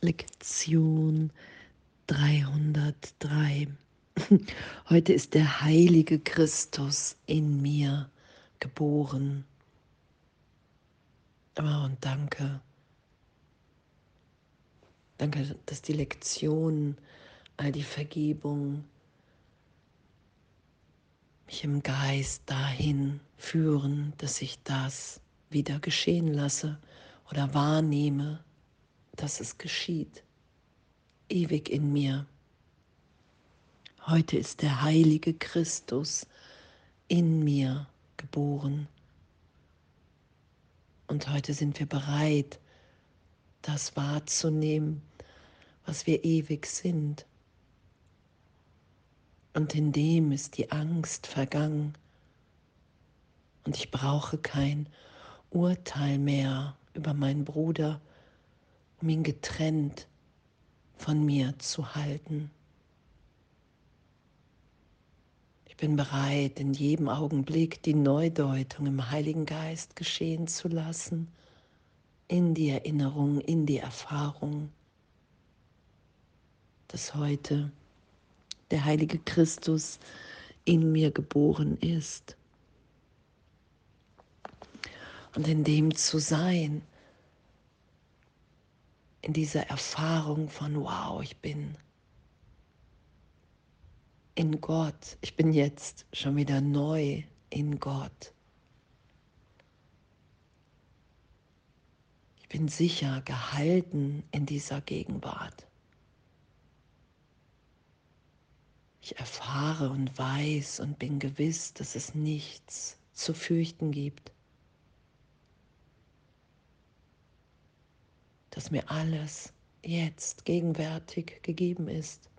Lektion 303. Heute ist der heilige Christus in mir geboren. Oh, und danke. Danke, dass die Lektion, all die Vergebung mich im Geist dahin führen, dass ich das wieder geschehen lasse oder wahrnehme, dass es geschieht, ewig in mir. Heute ist der heilige Christus in mir geboren. Und heute sind wir bereit, das wahrzunehmen, was wir ewig sind. Und in dem ist die Angst vergangen. Und ich brauche kein Urteil mehr über meinen Bruder, ihn getrennt von mir zu halten. Ich bin bereit, in jedem Augenblick die Neudeutung im Heiligen Geist geschehen zu lassen, in die Erinnerung, in die Erfahrung, dass heute der heilige Christus in mir geboren ist. Und in dem zu sein, in dieser Erfahrung von, wow, ich bin in Gott, ich bin jetzt schon wieder neu in Gott. Ich bin sicher gehalten in dieser Gegenwart. Ich erfahre und weiß und bin gewiss, dass es nichts zu fürchten gibt. Dass mir alles jetzt gegenwärtig gegeben ist.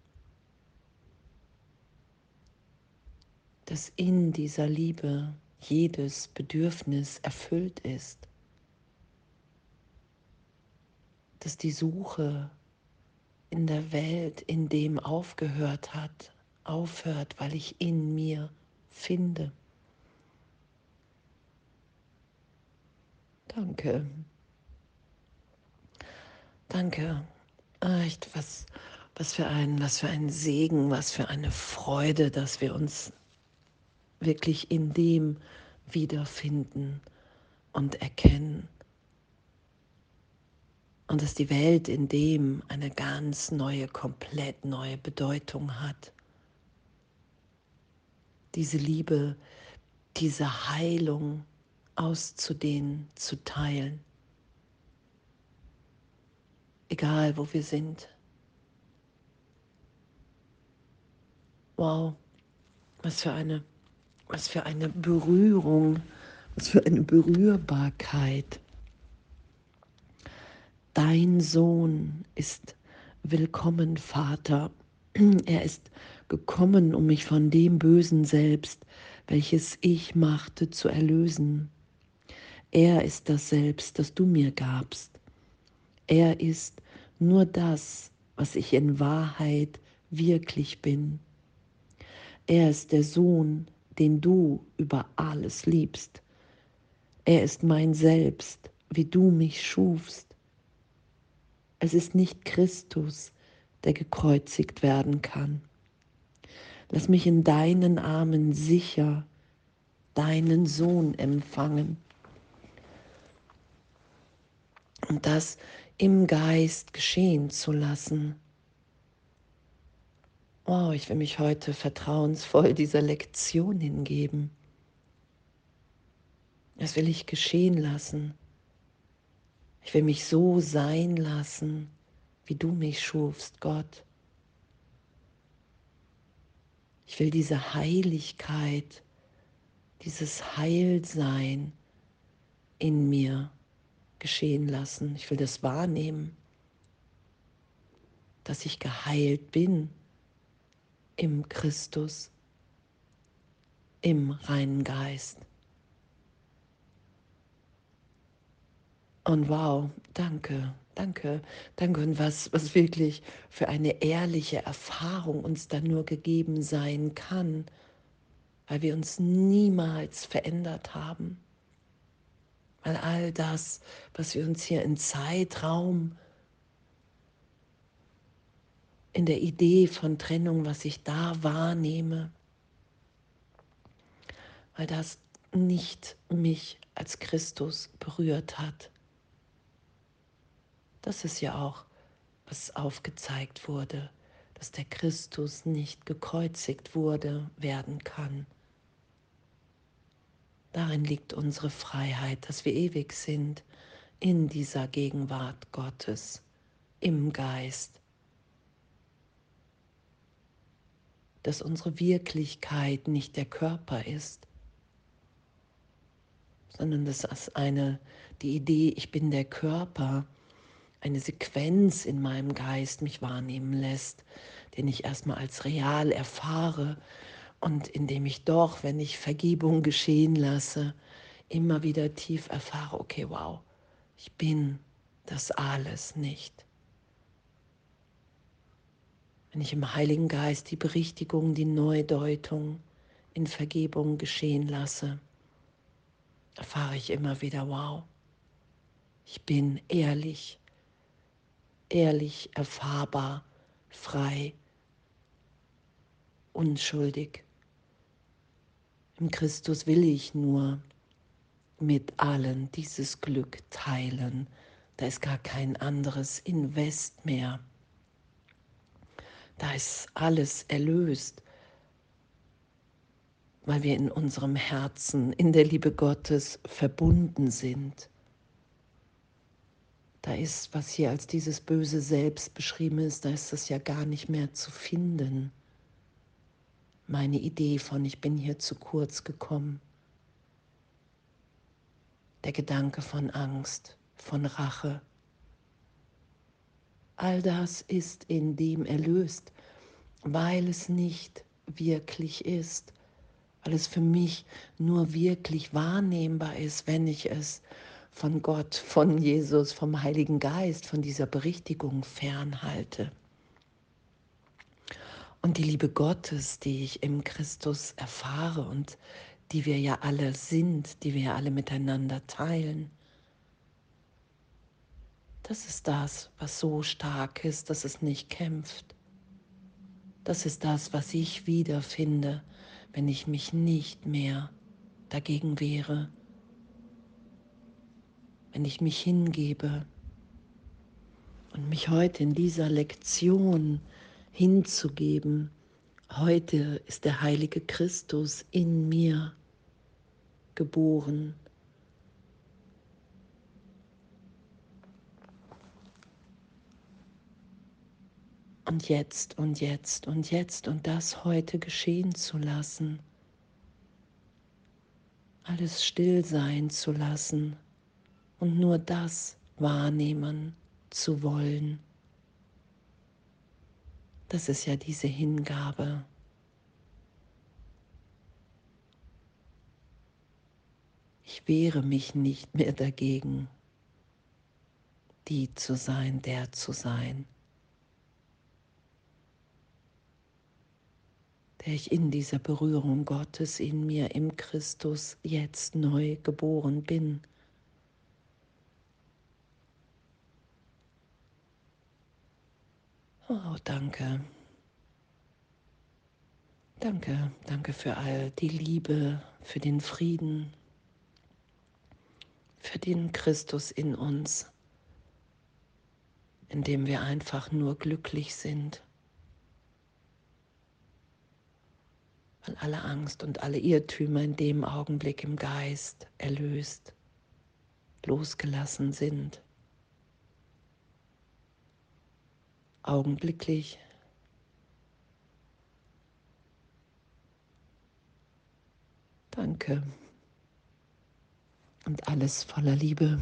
Dass in dieser Liebe jedes Bedürfnis erfüllt ist. Dass die Suche in der Welt in dem aufgehört hat, aufhört, weil ich in mir finde. Danke. Danke. Echt, was, was, für ein, was für ein Segen, was für eine Freude, dass wir uns wirklich in dem wiederfinden und erkennen. Und dass die Welt in dem eine ganz neue, komplett neue Bedeutung hat. Diese Liebe, diese Heilung auszudehnen, zu teilen egal wo wir sind. Wow, was für eine, was für eine Berührung, was für eine Berührbarkeit. Dein Sohn ist willkommen, Vater. Er ist gekommen, um mich von dem Bösen selbst, welches ich machte, zu erlösen. Er ist das Selbst, das du mir gabst. Er ist nur das, was ich in Wahrheit wirklich bin. Er ist der Sohn, den du über alles liebst. Er ist mein Selbst, wie du mich schufst. Es ist nicht Christus, der gekreuzigt werden kann. Lass mich in deinen Armen sicher deinen Sohn empfangen. Und das im Geist geschehen zu lassen. Oh, ich will mich heute vertrauensvoll dieser Lektion hingeben. Das will ich geschehen lassen. Ich will mich so sein lassen, wie du mich schufst, Gott. Ich will diese Heiligkeit, dieses Heilsein in mir geschehen lassen. Ich will das wahrnehmen, dass ich geheilt bin im Christus, im reinen Geist. Und wow, danke, danke, danke. Und was, was wirklich für eine ehrliche Erfahrung uns dann nur gegeben sein kann, weil wir uns niemals verändert haben weil all das, was wir uns hier in Zeitraum in der Idee von Trennung, was ich da wahrnehme, weil das nicht mich als Christus berührt hat. Das ist ja auch, was aufgezeigt wurde, dass der Christus nicht gekreuzigt wurde, werden kann. Darin liegt unsere Freiheit, dass wir ewig sind in dieser Gegenwart Gottes, im Geist. Dass unsere Wirklichkeit nicht der Körper ist, sondern dass das eine, die Idee, ich bin der Körper, eine Sequenz in meinem Geist mich wahrnehmen lässt, den ich erstmal als real erfahre und indem ich doch, wenn ich Vergebung geschehen lasse, immer wieder tief erfahre, okay, wow, ich bin das alles nicht. Wenn ich im Heiligen Geist die Berichtigung, die Neudeutung in Vergebung geschehen lasse, erfahre ich immer wieder, wow, ich bin ehrlich, ehrlich, erfahrbar, frei, unschuldig. Im Christus will ich nur mit allen dieses Glück teilen. Da ist gar kein anderes Invest mehr. Da ist alles erlöst weil wir in unserem Herzen, in der Liebe Gottes verbunden sind. Da ist, was hier als dieses böse Selbst beschrieben ist, da ist das ja gar nicht mehr zu finden. Meine Idee von, ich bin hier zu kurz gekommen. Der Gedanke von Angst, von Rache. All das ist in dem erlöst, weil es nicht wirklich ist weil es für mich nur wirklich wahrnehmbar ist, wenn ich es von Gott, von Jesus, vom Heiligen Geist, von dieser Berichtigung fernhalte. Und die Liebe Gottes, die ich im Christus erfahre und die wir ja alle sind, die wir ja alle miteinander teilen, das ist das, was so stark ist, dass es nicht kämpft. Das ist das, was ich wiederfinde, wenn ich mich nicht mehr dagegen wehre, wenn ich mich hingebe und mich heute in dieser Lektion hinzugeben. Heute ist der heilige Christus in mir geboren. und jetzt und jetzt und jetzt und das heute geschehen zu lassen. Alles still sein zu lassen und nur das wahrnehmen zu wollen. Das ist ja diese Hingabe. Ich wehre mich nicht mehr dagegen, die zu sein, der zu sein. der ich in dieser Berührung Gottes in mir im Christus jetzt neu geboren bin. Oh, danke. Danke, danke für all die Liebe, für den Frieden, für den Christus in uns, in dem wir einfach nur glücklich sind. weil alle Angst und alle Irrtümer in dem Augenblick im Geist erlöst, losgelassen sind. Augenblicklich. Danke. Und alles voller Liebe.